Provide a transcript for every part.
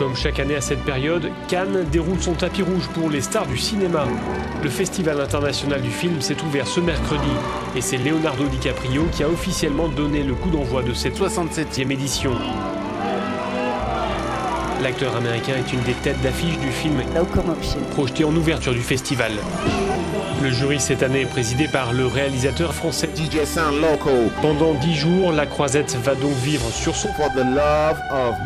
Comme chaque année à cette période, Cannes déroule son tapis rouge pour les stars du cinéma. Le Festival international du film s'est ouvert ce mercredi et c'est Leonardo DiCaprio qui a officiellement donné le coup d'envoi de cette 67e édition. L'acteur américain est une des têtes d'affiche du film projeté en ouverture du festival. Le jury cette année est présidé par le réalisateur français. DJ Sound Loco Pendant dix jours, la croisette va donc vivre sur son for the love of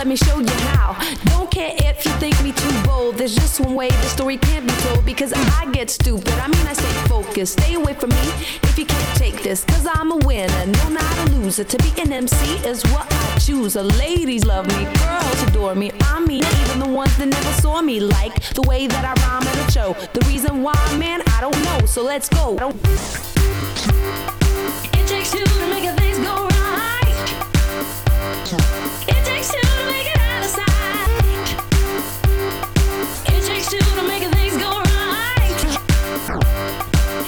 let me show you how. Don't care if you think me too bold. There's just one way the story can't be told because I get stupid. I mean, I stay focused. Stay away from me if you can't take this. Cause I'm a winner, no, not a loser. To be an MC is what I choose. The ladies love me, girls adore me. I mean, even the ones that never saw me like the way that I rhyme at a show. The reason why, man, I don't know. So let's go. It takes two to make a go right. It takes two to make it out of sight. It takes two to make a things go right.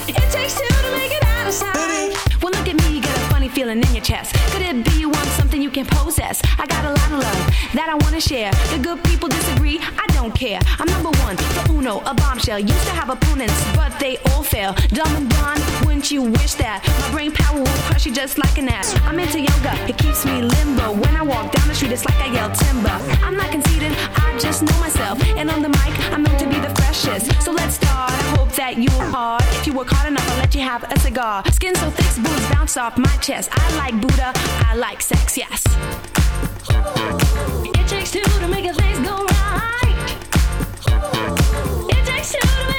It takes two to make it out of sight. Well, look at me, you got a funny feeling in your chest. Could it be you want something you can possess? I got a lot of love that I wanna share. The good people disagree, I don't care. I'm number one, the uno, a bombshell. Used to have opponents, but they all fail. Dumb and blonde, wouldn't you wish that? My brain power will crush you just like an ass. I'm into yoga, it keeps me limbo. When I walk down the street, it's like I yell timber. I'm not conceited, I just know myself. And on the mic, I'm known to be the freshest. So let's start. I hope that you are hard. If you work hard enough, I'll let you have a cigar. Skin so thick, boobs bounce off my chest. I like Buddha, I like sex, yes. It takes two to make a go right. It out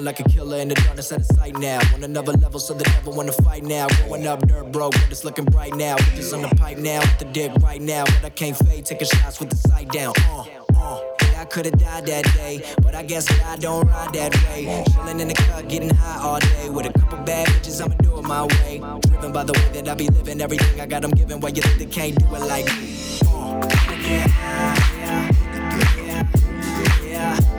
like a killer in the darkness out of sight now. On another level, so the devil wanna fight now. Going up dirt, bro, but it's looking bright now. Bitches on the pipe now, with the dick right now. But I can't fade, taking shots with the sight down. Uh, uh. Yeah, I could've died that day, but I guess I don't ride that way. Chilling in the cut, getting high all day. With a couple bad bitches, I'ma do it my way. Driven by the way that I be living, everything I got, I'm giving. Why you think they can't do it like me? Uh, yeah, yeah, yeah, yeah.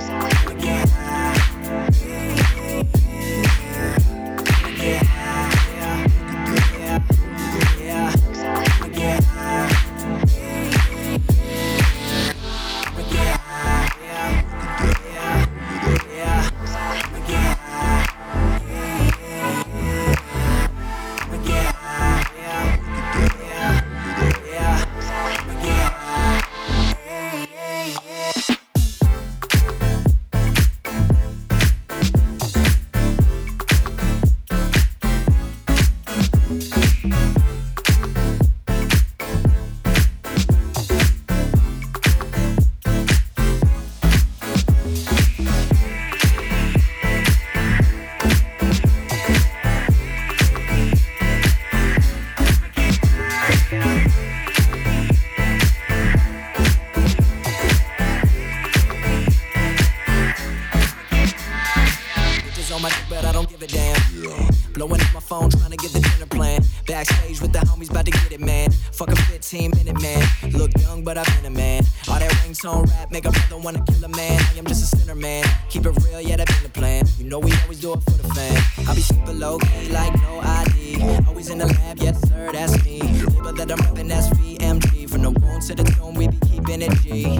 Ringtone rap, make a brother wanna kill a man. I am just a sinner, man. Keep it real, yeah, that been the plan. You know we always do it for the fam. I be super low key, like no ID. Always in the lab, yes sir, that's me. Label that I'm rapping, that's VMG. From the womb to the tomb, we be keeping it G.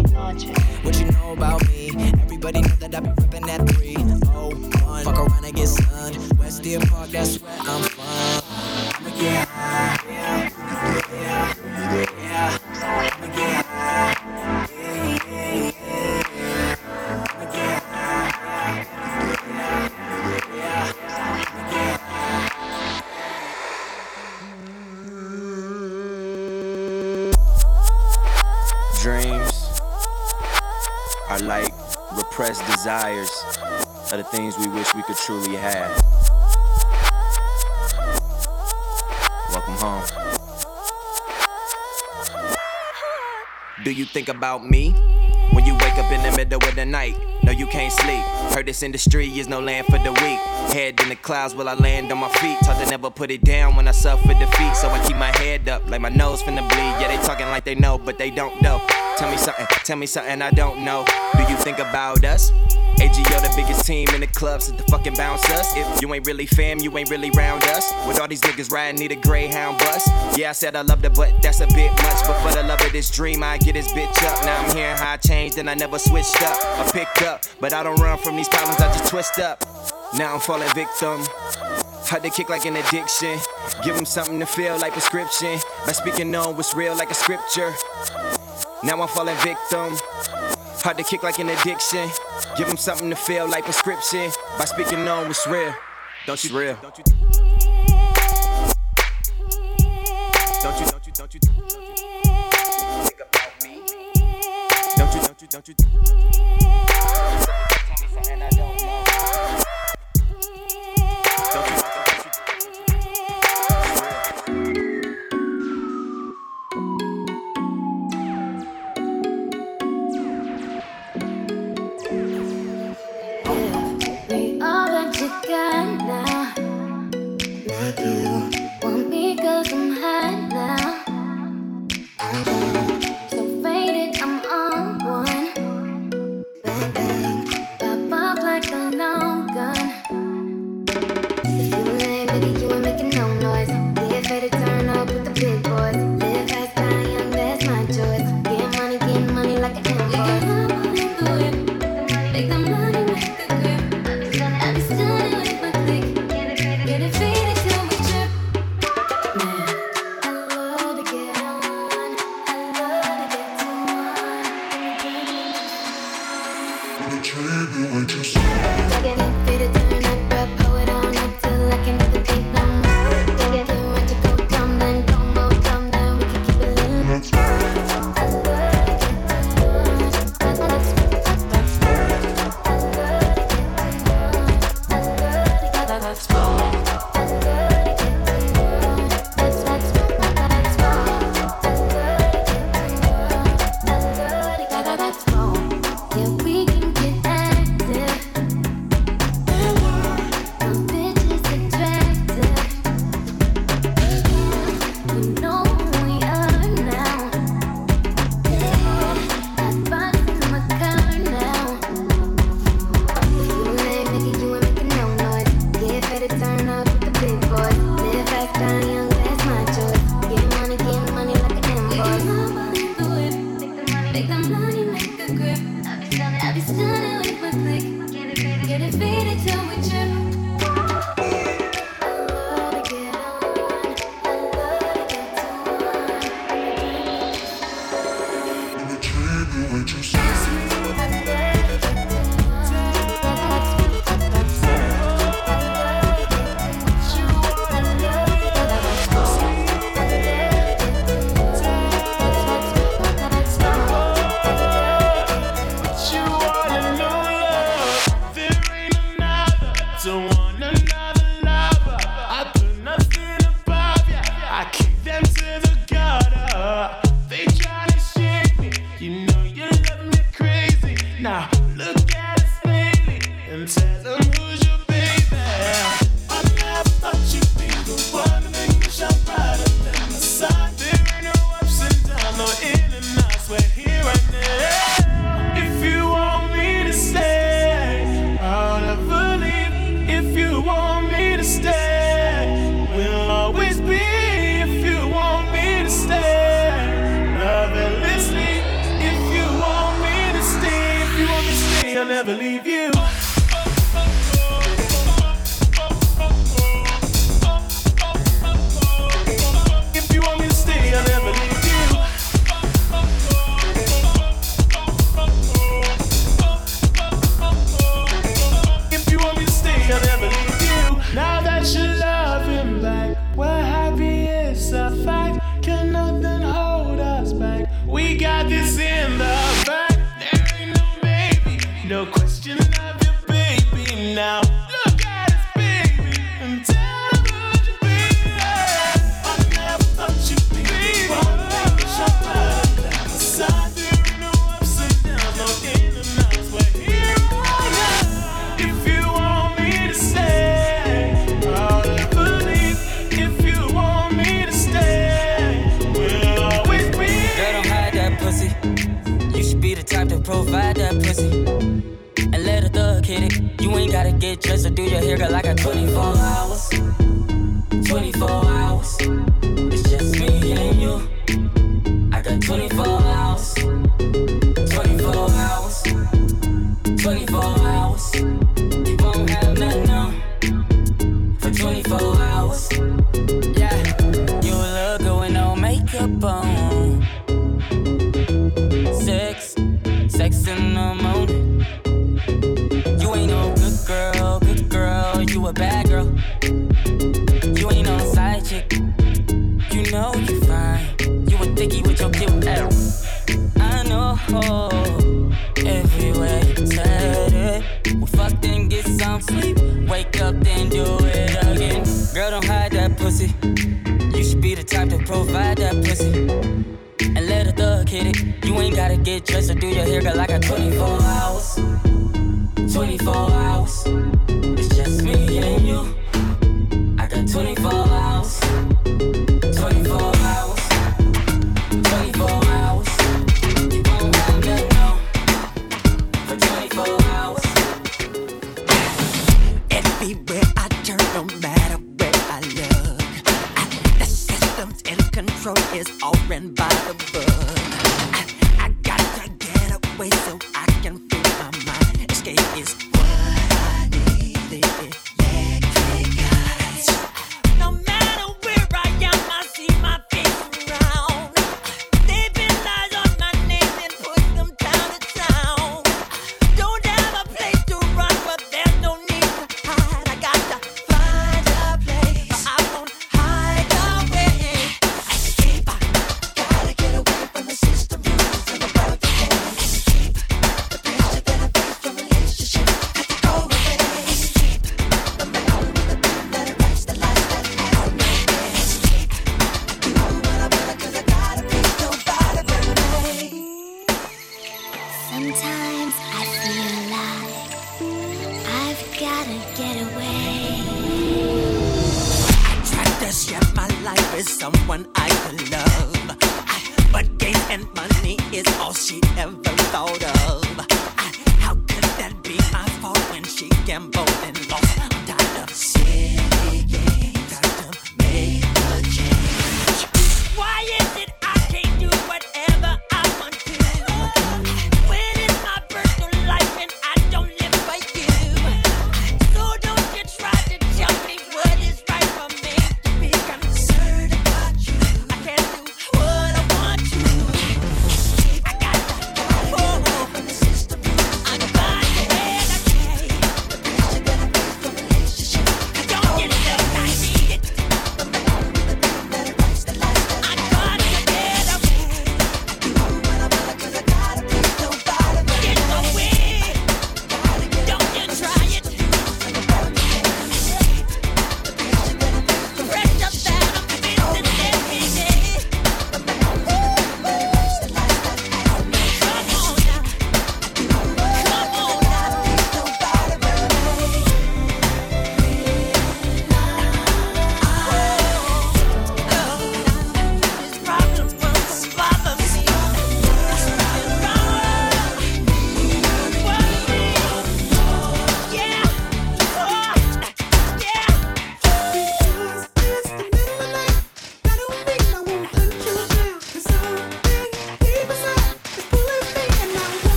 What you know about me? Everybody know that I be ripping that three. Oh, one. Fuck around and get sunned. West Deer Park, that's where I'm from. Yeah, yeah, yeah, things we wish we could truly have. Welcome home. Do you think about me? When you wake up in the middle of the night, no, you can't sleep. Heard this industry is no land for the weak. Head in the clouds while I land on my feet. Taught to never put it down when I suffer defeat. So I keep my head up, like my nose finna bleed. Yeah, they talking like they know, but they don't know. Tell me something, tell me something I don't know. Do you think about us? AGO, the biggest team in the club, sit the fucking bounce us. If you ain't really fam, you ain't really round us. With all these niggas riding, need a Greyhound bus. Yeah, I said I loved it, but that's a bit much. But for the love of this dream, I get this bitch up. Now I'm hearing how I changed and I never switched up. I picked up, but I don't run from these problems, I just twist up. Now I'm falling victim. Hard to kick like an addiction. Give them something to feel like prescription. By speaking on what's real like a scripture. Now I'm falling victim. Hard to kick like an addiction. Give them something to feel like prescription. By speaking on what's real. Don't you, real. Don't you, don't you, don't you, don't you, think about me. Don't you, don't you, don't you, don't you.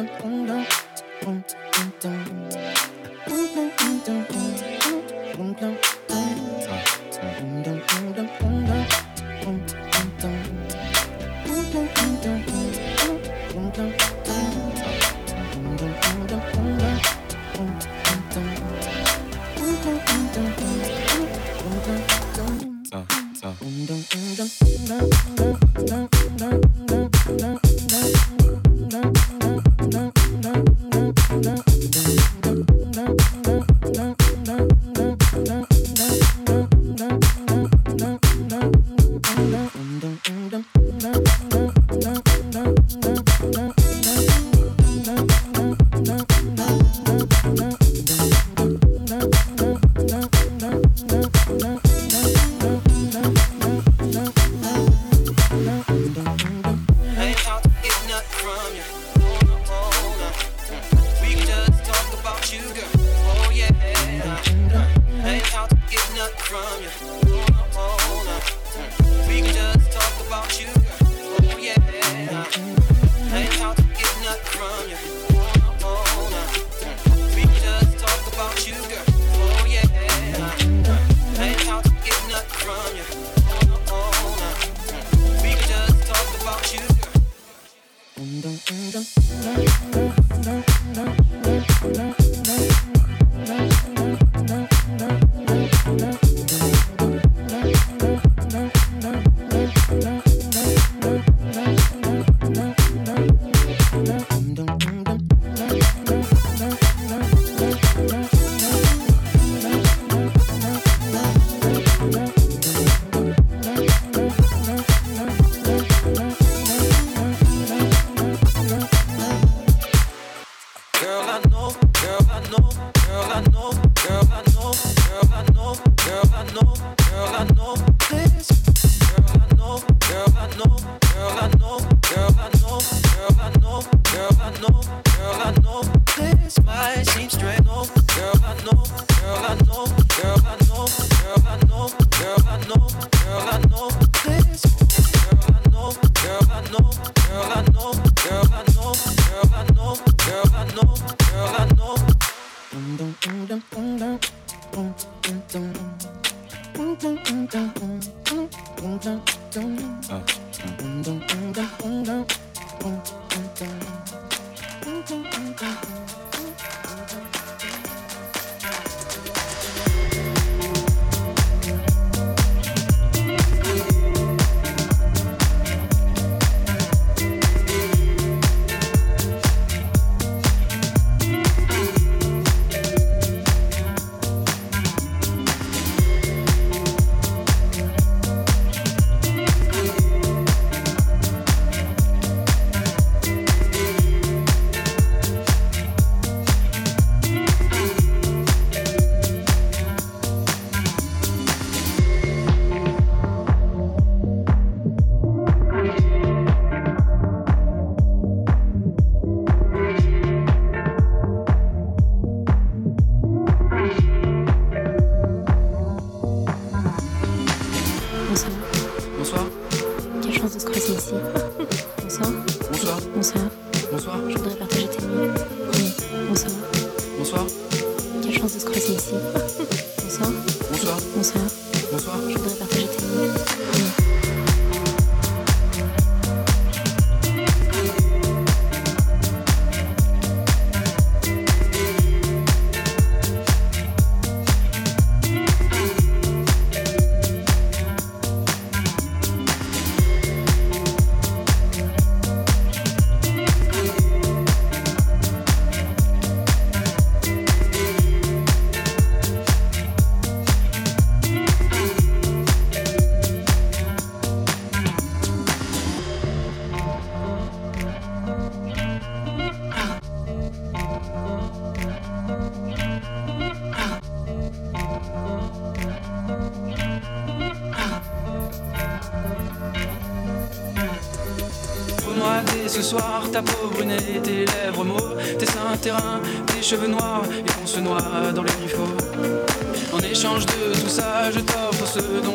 Ain't ce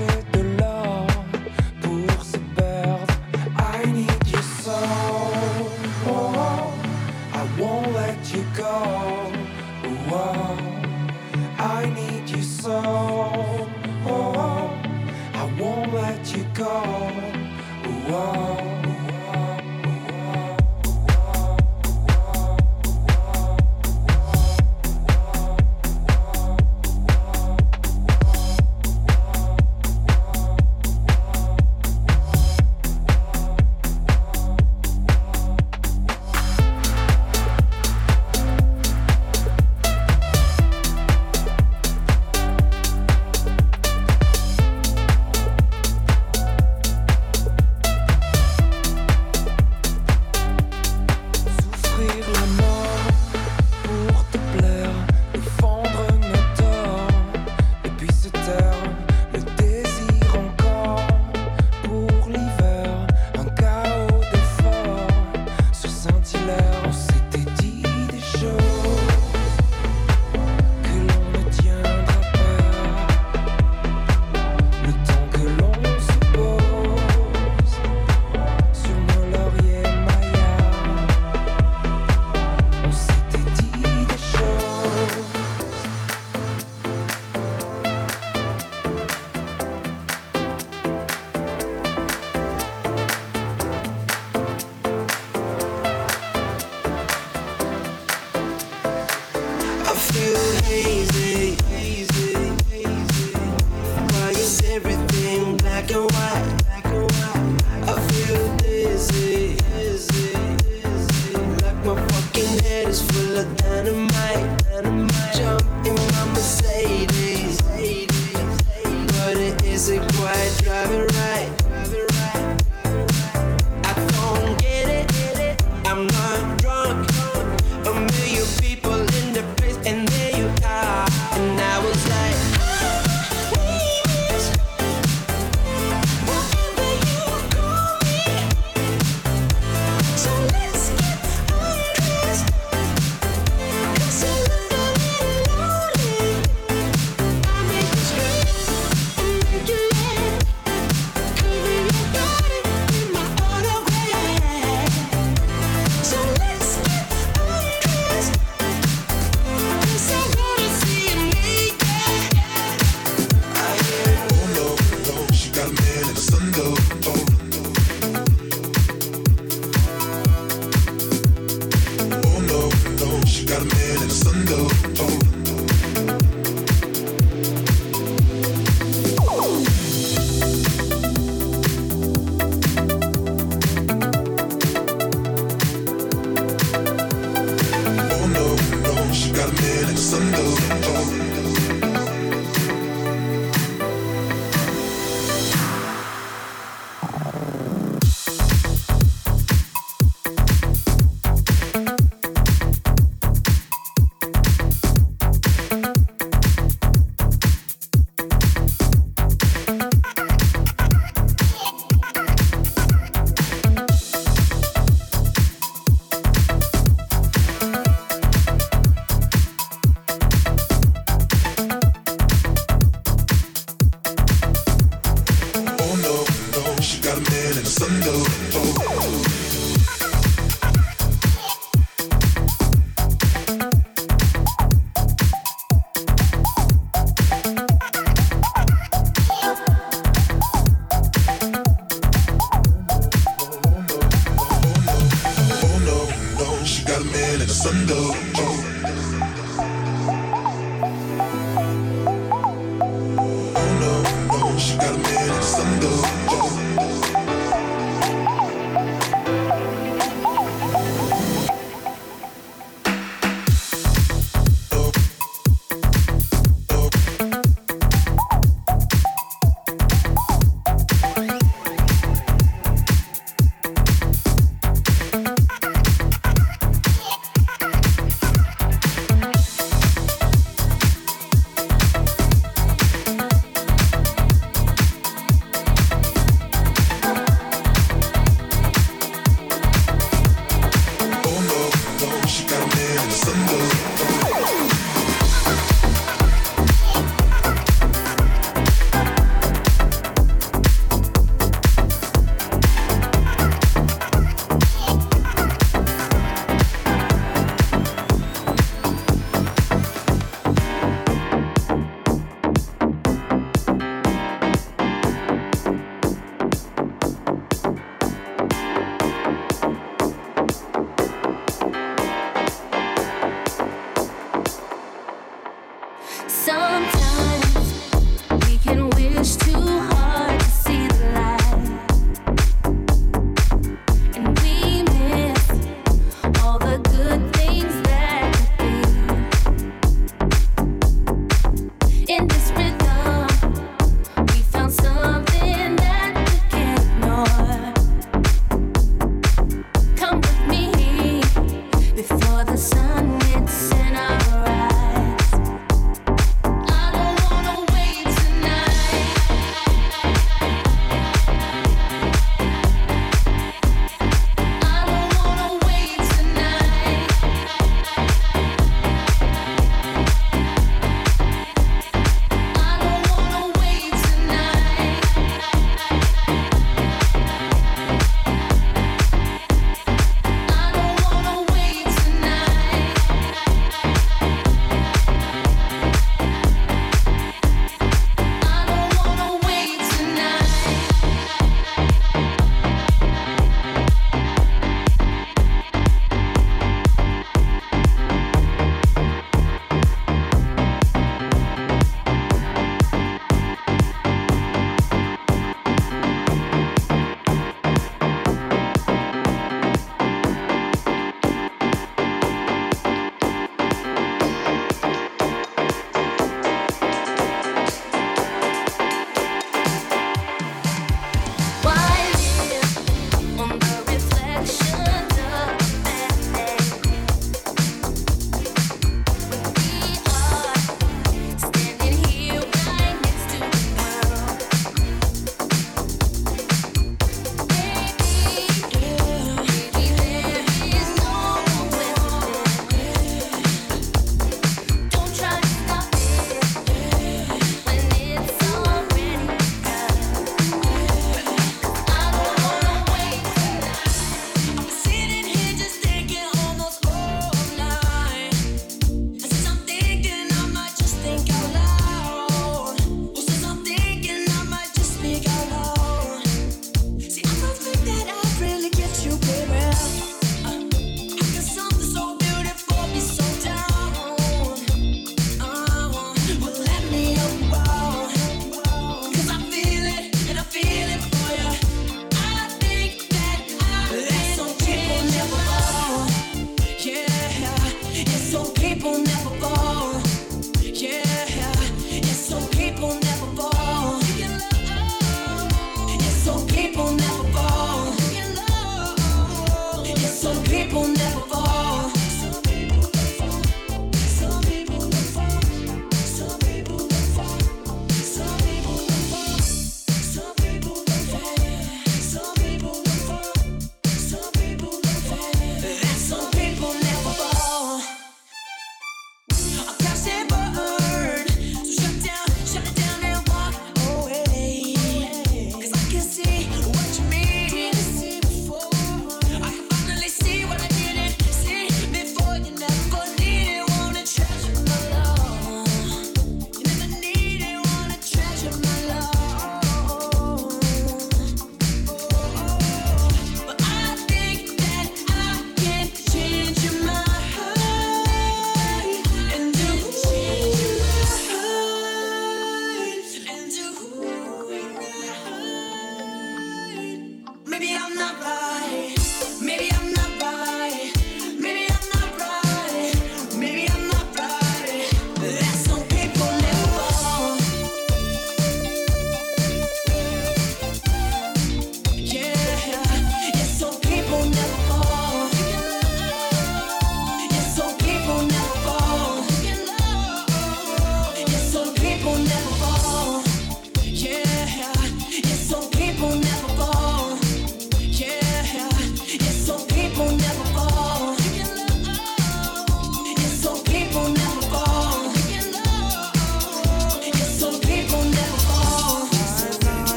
l'orage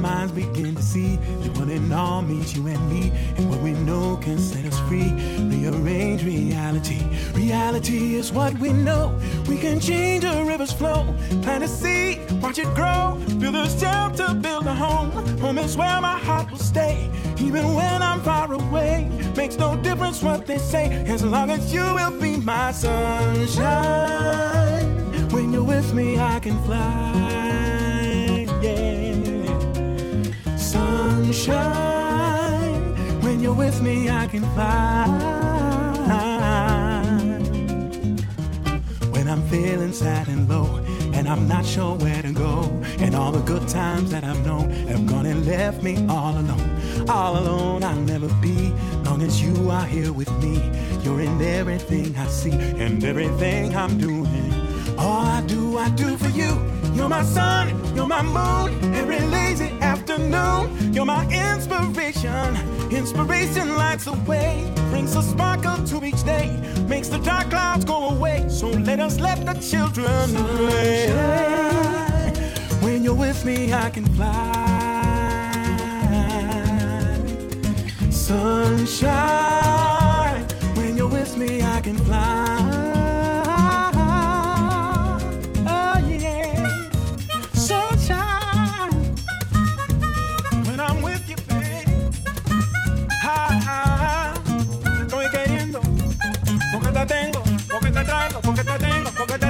minds begin to see that one and all means you and me, and what we know can set us free. Rearrange reality. Reality is what we know. We can change a river's flow, plant a seed, watch it grow, build a shelter, build a home. Home is where my heart will stay, even when I'm far away. Makes no difference what they say, as long as you will be my sunshine. When you're with me, I can fly. Sunshine. When you're with me, I can fly. When I'm feeling sad and low, and I'm not sure where to go, and all the good times that I've known have gone and left me all alone. All alone, I'll never be, long as you are here with me. You're in everything I see and everything I'm doing. All I do, I do for you. You're my sun, you're my moon, every lazy afternoon. You're my inspiration. Inspiration lights the way, brings a sparkle to each day, makes the dark clouds go away. So let us let the children play. When you're with me, I can fly. Sunshine. When you're with me, I can fly. Tengo, porque te traigo, porque te tengo, porque te